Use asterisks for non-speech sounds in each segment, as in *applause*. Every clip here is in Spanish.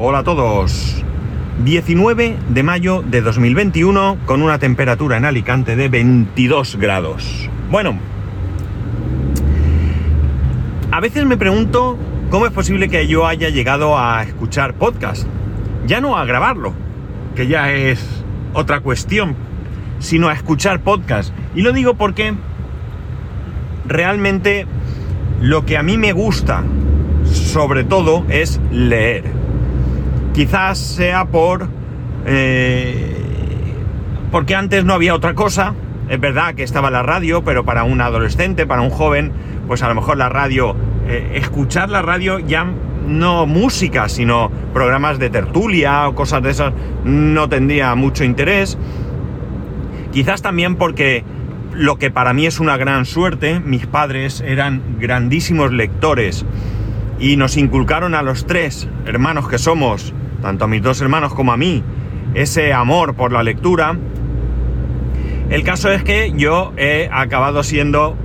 Hola a todos. 19 de mayo de 2021 con una temperatura en Alicante de 22 grados. Bueno, a veces me pregunto cómo es posible que yo haya llegado a escuchar podcast. Ya no a grabarlo, que ya es otra cuestión, sino a escuchar podcast. Y lo digo porque realmente lo que a mí me gusta, sobre todo, es leer. Quizás sea por... Eh, porque antes no había otra cosa. Es verdad que estaba la radio, pero para un adolescente, para un joven, pues a lo mejor la radio, eh, escuchar la radio ya no música, sino programas de tertulia o cosas de esas, no tendría mucho interés. Quizás también porque lo que para mí es una gran suerte, mis padres eran grandísimos lectores y nos inculcaron a los tres hermanos que somos, tanto a mis dos hermanos como a mí, ese amor por la lectura. El caso es que yo he acabado siendo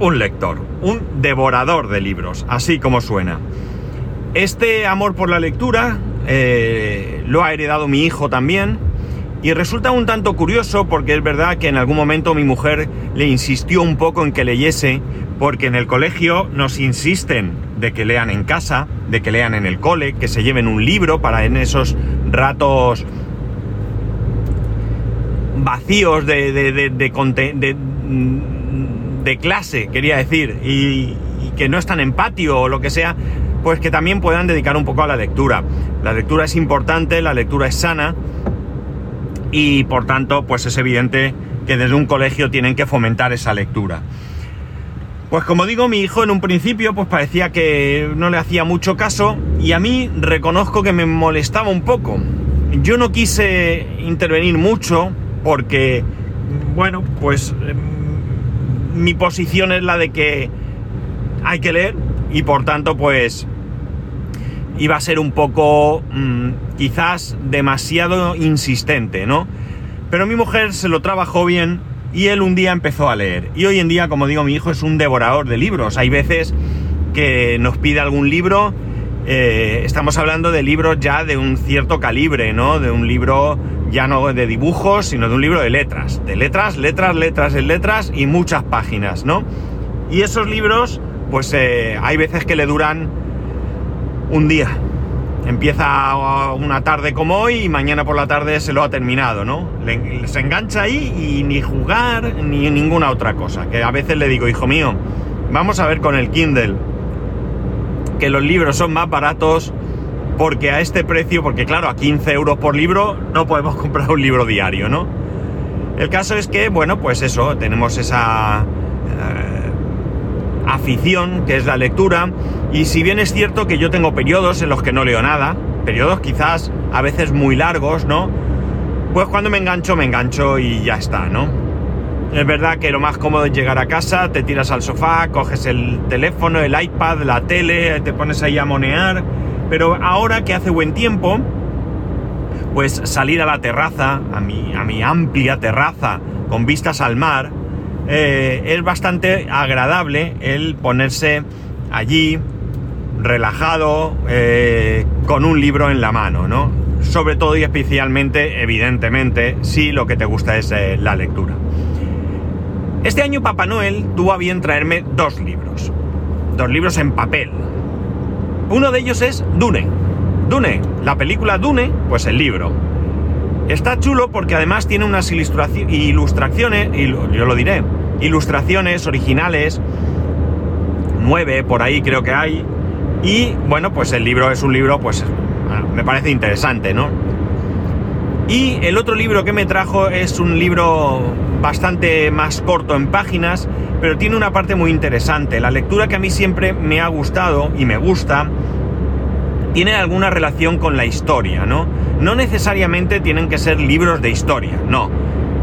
un lector, un devorador de libros, así como suena. Este amor por la lectura eh, lo ha heredado mi hijo también, y resulta un tanto curioso porque es verdad que en algún momento mi mujer le insistió un poco en que leyese, porque en el colegio nos insisten de que lean en casa, de que lean en el cole, que se lleven un libro para en esos ratos vacíos de, de, de clase, quería decir, y, y que no están en patio o lo que sea, pues que también puedan dedicar un poco a la lectura. La lectura es importante, la lectura es sana y por tanto pues es evidente que desde un colegio tienen que fomentar esa lectura. Pues como digo, mi hijo en un principio pues parecía que no le hacía mucho caso y a mí reconozco que me molestaba un poco. Yo no quise intervenir mucho porque, bueno, pues em, mi posición es la de que hay que leer y por tanto pues iba a ser un poco mmm, quizás demasiado insistente, ¿no? Pero mi mujer se lo trabajó bien y él un día empezó a leer. Y hoy en día, como digo, mi hijo es un devorador de libros. Hay veces que nos pide algún libro, eh, estamos hablando de libros ya de un cierto calibre, ¿no? De un libro ya no de dibujos, sino de un libro de letras. De letras, letras, letras en letras y muchas páginas, ¿no? Y esos libros, pues eh, hay veces que le duran un día. Empieza una tarde como hoy y mañana por la tarde se lo ha terminado, ¿no? Le, se engancha ahí y ni jugar ni ninguna otra cosa. Que a veces le digo, hijo mío, vamos a ver con el Kindle, que los libros son más baratos porque a este precio, porque claro, a 15 euros por libro no podemos *laughs* comprar un libro diario, ¿no? El caso es que, bueno, pues eso, tenemos esa... Eh, afición, que es la lectura, y si bien es cierto que yo tengo periodos en los que no leo nada, periodos quizás a veces muy largos, ¿no? Pues cuando me engancho, me engancho y ya está, ¿no? Es verdad que lo más cómodo es llegar a casa, te tiras al sofá, coges el teléfono, el iPad, la tele, te pones ahí a monear, pero ahora que hace buen tiempo, pues salir a la terraza, a mi, a mi amplia terraza, con vistas al mar, eh, es bastante agradable el ponerse allí relajado eh, con un libro en la mano, ¿no? Sobre todo y especialmente, evidentemente, si lo que te gusta es eh, la lectura. Este año Papá Noel tuvo a bien traerme dos libros, dos libros en papel. Uno de ellos es Dune. Dune, la película Dune, pues el libro. Está chulo porque además tiene unas ilustraciones, yo lo diré, ilustraciones originales, nueve por ahí creo que hay. Y bueno, pues el libro es un libro, pues me parece interesante, ¿no? Y el otro libro que me trajo es un libro bastante más corto en páginas, pero tiene una parte muy interesante. La lectura que a mí siempre me ha gustado y me gusta tiene alguna relación con la historia, ¿no? No necesariamente tienen que ser libros de historia, no.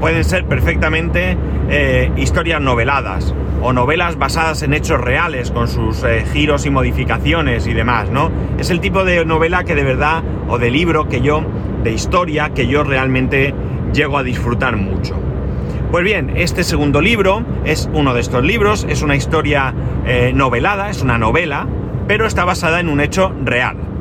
Pueden ser perfectamente eh, historias noveladas o novelas basadas en hechos reales con sus eh, giros y modificaciones y demás, ¿no? Es el tipo de novela que de verdad, o de libro que yo, de historia, que yo realmente llego a disfrutar mucho. Pues bien, este segundo libro es uno de estos libros, es una historia eh, novelada, es una novela, pero está basada en un hecho real.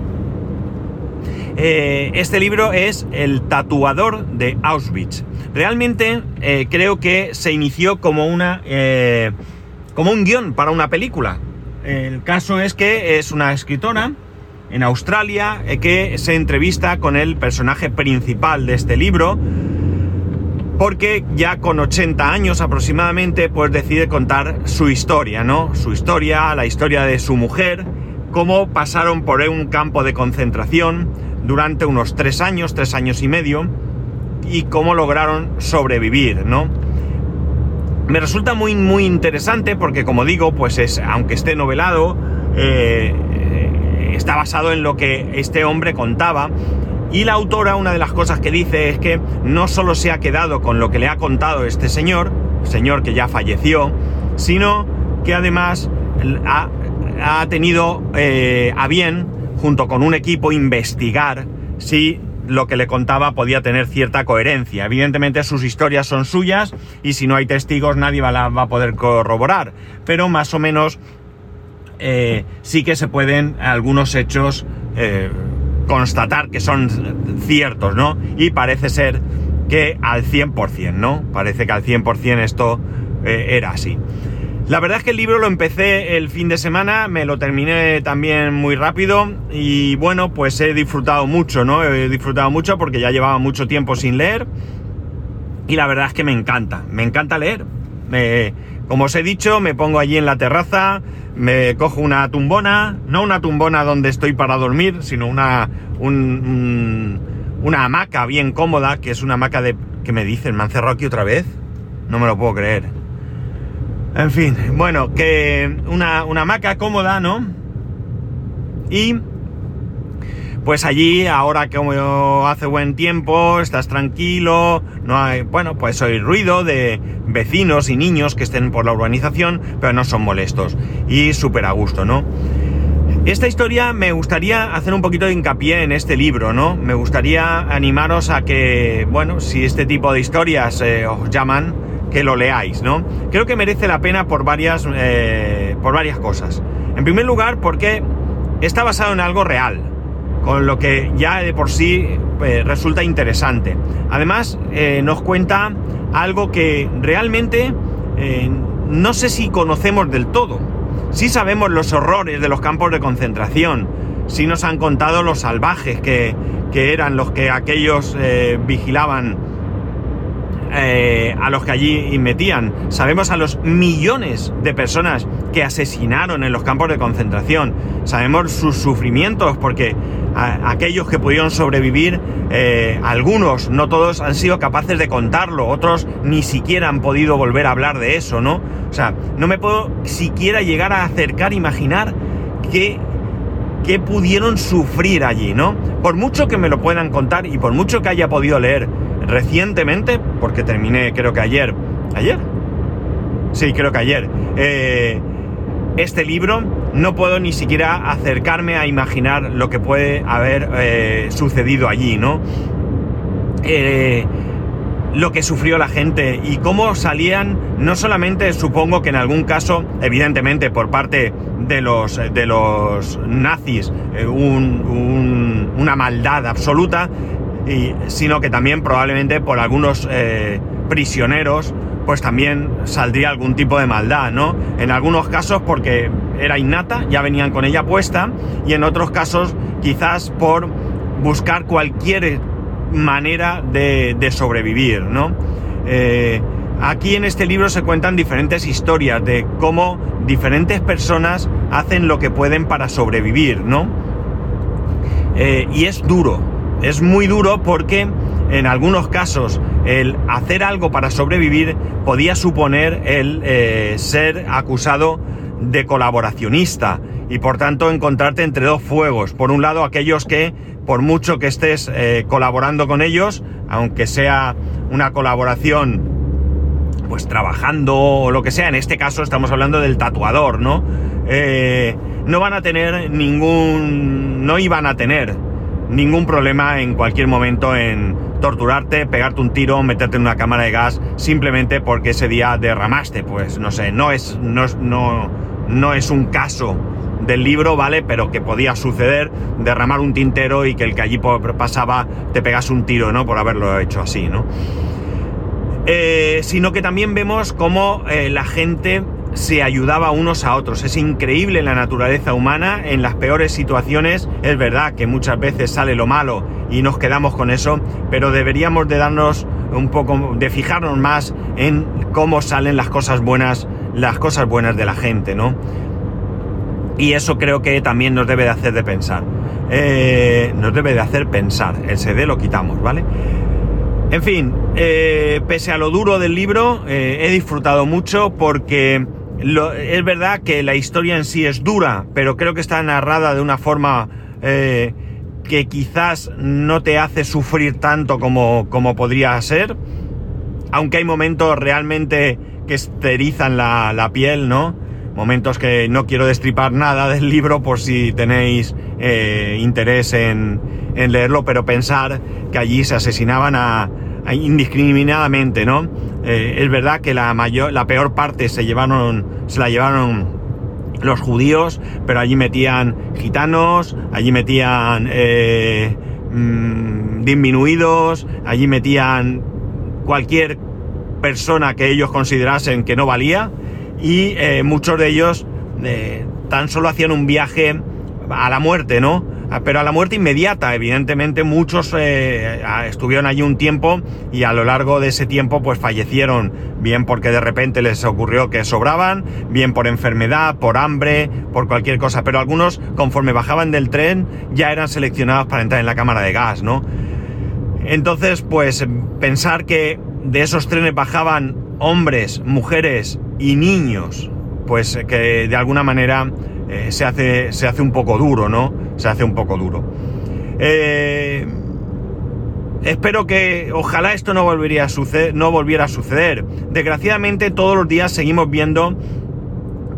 Eh, este libro es El tatuador de Auschwitz. Realmente eh, creo que se inició como una... Eh, como un guion para una película. El caso es que es una escritora en Australia que se entrevista con el personaje principal de este libro porque ya con 80 años aproximadamente pues decide contar su historia, ¿no? Su historia, la historia de su mujer, cómo pasaron por un campo de concentración durante unos tres años, tres años y medio, y cómo lograron sobrevivir, ¿no? Me resulta muy, muy interesante porque, como digo, pues es, aunque esté novelado, eh, está basado en lo que este hombre contaba. Y la autora, una de las cosas que dice es que no solo se ha quedado con lo que le ha contado este señor, señor que ya falleció, sino que además ha, ha tenido eh, a bien, junto con un equipo, investigar si lo que le contaba podía tener cierta coherencia. Evidentemente sus historias son suyas y si no hay testigos nadie va, a poder corroborar, pero más o menos eh, sí que se pueden algunos hechos eh, constatar que son ciertos, ¿no? Y parece ser que al 100%, ¿no? Parece que al 100% esto era así. La verdad es que el libro lo empecé el fin de semana, me lo terminé también muy rápido y bueno, pues he disfrutado mucho, ¿no? He disfrutado mucho porque ya llevaba mucho tiempo sin leer y la verdad es que me encanta, me encanta leer. como os he dicho, me pongo allí en la terraza, me cojo una tumbona, no una tumbona donde estoy para dormir, sino una, una hamaca bien cómoda, que es una hamaca de... que me dicen? ¿Me han cerrado aquí otra vez? No me lo puedo creer. En fin, bueno, que una, una hamaca cómoda, ¿no? Y pues allí, ahora que hace buen tiempo, estás tranquilo, no hay, bueno, pues hay ruido de vecinos y niños que estén por la urbanización, pero no son molestos y súper a gusto, ¿no? Esta historia me gustaría hacer un poquito de hincapié en este libro, ¿no? Me gustaría animaros a que, bueno, si este tipo de historias eh, os llaman, que lo leáis, ¿no? Creo que merece la pena por varias, eh, por varias cosas. En primer lugar, porque está basado en algo real, con lo que ya de por sí eh, resulta interesante. Además, eh, nos cuenta algo que realmente no sé si conocemos del todo. Sí sabemos los horrores de los campos de concentración, sí nos han contado los salvajes que, que eran los que aquellos vigilaban eh, a los que allí metían. Sabemos a los millones de personas que asesinaron en los campos de concentración. Sabemos sus sufrimientos porque aquellos que pudieron sobrevivir, eh, algunos, no todos, han sido capaces de contarlo. Otros ni siquiera han podido volver a hablar de eso, ¿no? O sea, no me puedo siquiera llegar a acercar, imaginar que que pudieron sufrir allí, ¿no? Por mucho que me lo puedan contar y por mucho que haya podido leer recientemente, porque terminé creo que ayer, ¿ayer? Sí, creo que ayer. Eh, este libro no puedo ni siquiera acercarme a imaginar lo que puede haber eh, sucedido allí, ¿no? Eh, lo que sufrió la gente y cómo salían, no solamente supongo que en algún caso, evidentemente por parte de los, de los nazis, una maldad absoluta, sino que también probablemente por algunos eh, prisioneros pues también saldría algún tipo de maldad, ¿no? En algunos casos porque era innata, ya venían con ella puesta, y en otros casos quizás por buscar cualquier manera de, sobrevivir, ¿no? Eh, aquí en este libro se cuentan diferentes historias de cómo diferentes personas hacen lo que pueden para sobrevivir, ¿no? Eh, y es duro, es muy duro porque en algunos casos el hacer algo para sobrevivir podía suponer el eh, ser acusado de colaboracionista y por tanto encontrarte entre dos fuegos. Por un lado aquellos que por mucho que estés eh, colaborando con ellos, aunque sea una colaboración pues trabajando o lo que sea, en este caso estamos hablando del tatuador, ¿no? Eh, no van a tener ningún, no iban a tener ningún problema en cualquier momento en torturarte, pegarte un tiro, meterte en una cámara de gas, simplemente porque ese día derramaste. Pues no sé, no es, no, no, no es un caso del libro, ¿vale? Pero que podía suceder, derramar un tintero y que el que allí pasaba te pegase un tiro, ¿no? Por haberlo hecho así, ¿no? Eh, sino que también vemos cómo eh, la gente se ayudaba unos a otros. Es increíble la naturaleza humana, en las peores situaciones es verdad que muchas veces sale lo malo y nos quedamos con eso, pero deberíamos de darnos un poco, de fijarnos más en cómo salen las cosas buenas, las cosas buenas de la gente, ¿no? Y eso creo que también nos debe de hacer de pensar. Eh, nos debe de hacer pensar. El CD lo quitamos, ¿vale? En fin, eh, pese a lo duro del libro, eh, he disfrutado mucho porque es verdad que la historia en sí es dura, pero creo que está narrada de una forma que quizás no te hace sufrir tanto como, como podría ser. Aunque hay momentos realmente que esterizan la, la piel, ¿no? momentos que no quiero destripar nada *laughs* del libro por si tenéis eh, interés en, leerlo, pero pensar que allí se asesinaban a, indiscriminadamente, ¿no? Eh, es verdad que la mayor, la peor parte se llevaron, se la llevaron los judíos, pero allí metían gitanos, allí metían eh, mm, disminuidos, allí metían cualquier persona que ellos considerasen que no valía y eh, muchos de ellos tan solo hacían un viaje a la muerte, ¿no? Ah, pero a la muerte inmediata, evidentemente muchos eh, estuvieron allí un tiempo y a lo largo de ese tiempo pues fallecieron, bien porque de repente les ocurrió que sobraban, bien por enfermedad, por hambre, por cualquier cosa, pero algunos conforme bajaban del tren ya eran seleccionados para entrar en la cámara de gas, ¿no? Entonces pues pensar que de esos trenes bajaban hombres, mujeres y niños, pues eh, que de alguna manera eh, se, hace, se hace un poco duro, ¿no? Se hace un poco duro. Eh, espero que, ojalá esto no, volvería a suceder, no volviera a suceder. Desgraciadamente todos los días seguimos viendo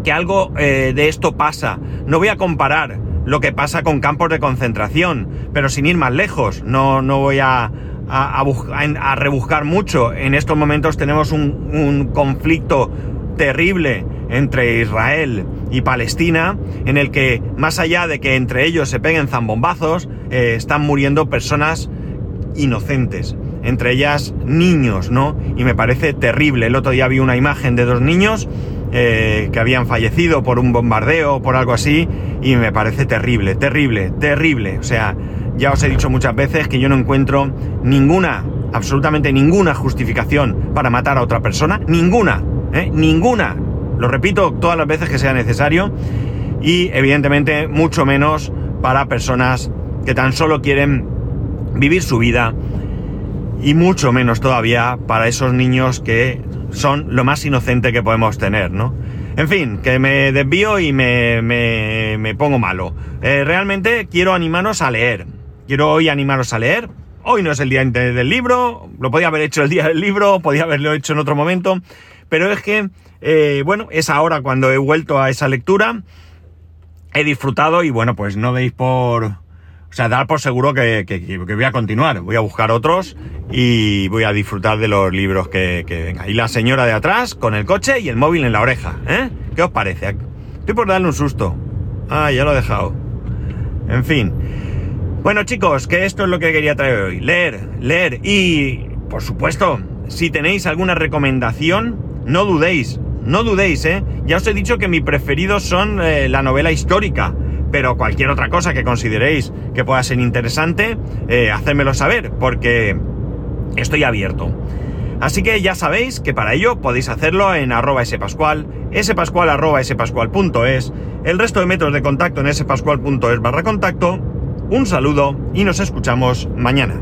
que algo de esto pasa. No voy a comparar lo que pasa con campos de concentración, pero sin ir más lejos. No, no voy a, a, rebuscar mucho. En estos momentos tenemos un, conflicto terrible entre Israel y Palestina, en el que más allá de que entre ellos se peguen zambombazos, eh, están muriendo personas inocentes, entre ellas niños, ¿no? Y me parece terrible. El otro día vi una imagen de dos niños eh, que habían fallecido por un bombardeo o por algo así, y me parece terrible, terrible, terrible. O sea, ya os he dicho muchas veces que yo no encuentro ninguna, absolutamente ninguna justificación para matar a otra persona. Ninguna, ¿eh? ninguna. Lo repito todas las veces que sea necesario. Y evidentemente mucho menos para personas que tan solo quieren vivir su vida. Y mucho menos todavía para esos niños que son lo más inocente que podemos tener, ¿no? En fin, que me desvío y me, me, pongo malo. Eh, realmente quiero animaros a leer. Quiero hoy animaros a leer. Hoy no es el día del libro, lo podía haber hecho el día del libro, podía haberlo hecho en otro momento, pero es que, eh, bueno, es ahora cuando he vuelto a esa lectura, he disfrutado y bueno, pues no veis por... O sea, dar por seguro que, voy a continuar, voy a buscar otros y voy a disfrutar de los libros que, que venga. Y la señora de atrás con el coche y el móvil en la oreja, ¿eh? ¿Qué os parece? Estoy por darle un susto. Ah, ya lo he dejado. En fin. Bueno chicos, que esto es lo que quería traer hoy. Leer, leer y, por supuesto, si tenéis alguna recomendación, no dudéis, no dudéis, ¿eh? Ya os he dicho que mi preferidos son eh, la novela histórica, pero cualquier otra cosa que consideréis que pueda ser interesante, eh, hacérmelo saber, porque estoy abierto. Así que ya sabéis que para ello podéis hacerlo en arroba spascual, spascual arroba spascual.es, el resto de métodos de contacto en spascual.es barra contacto un saludo y nos escuchamos mañana.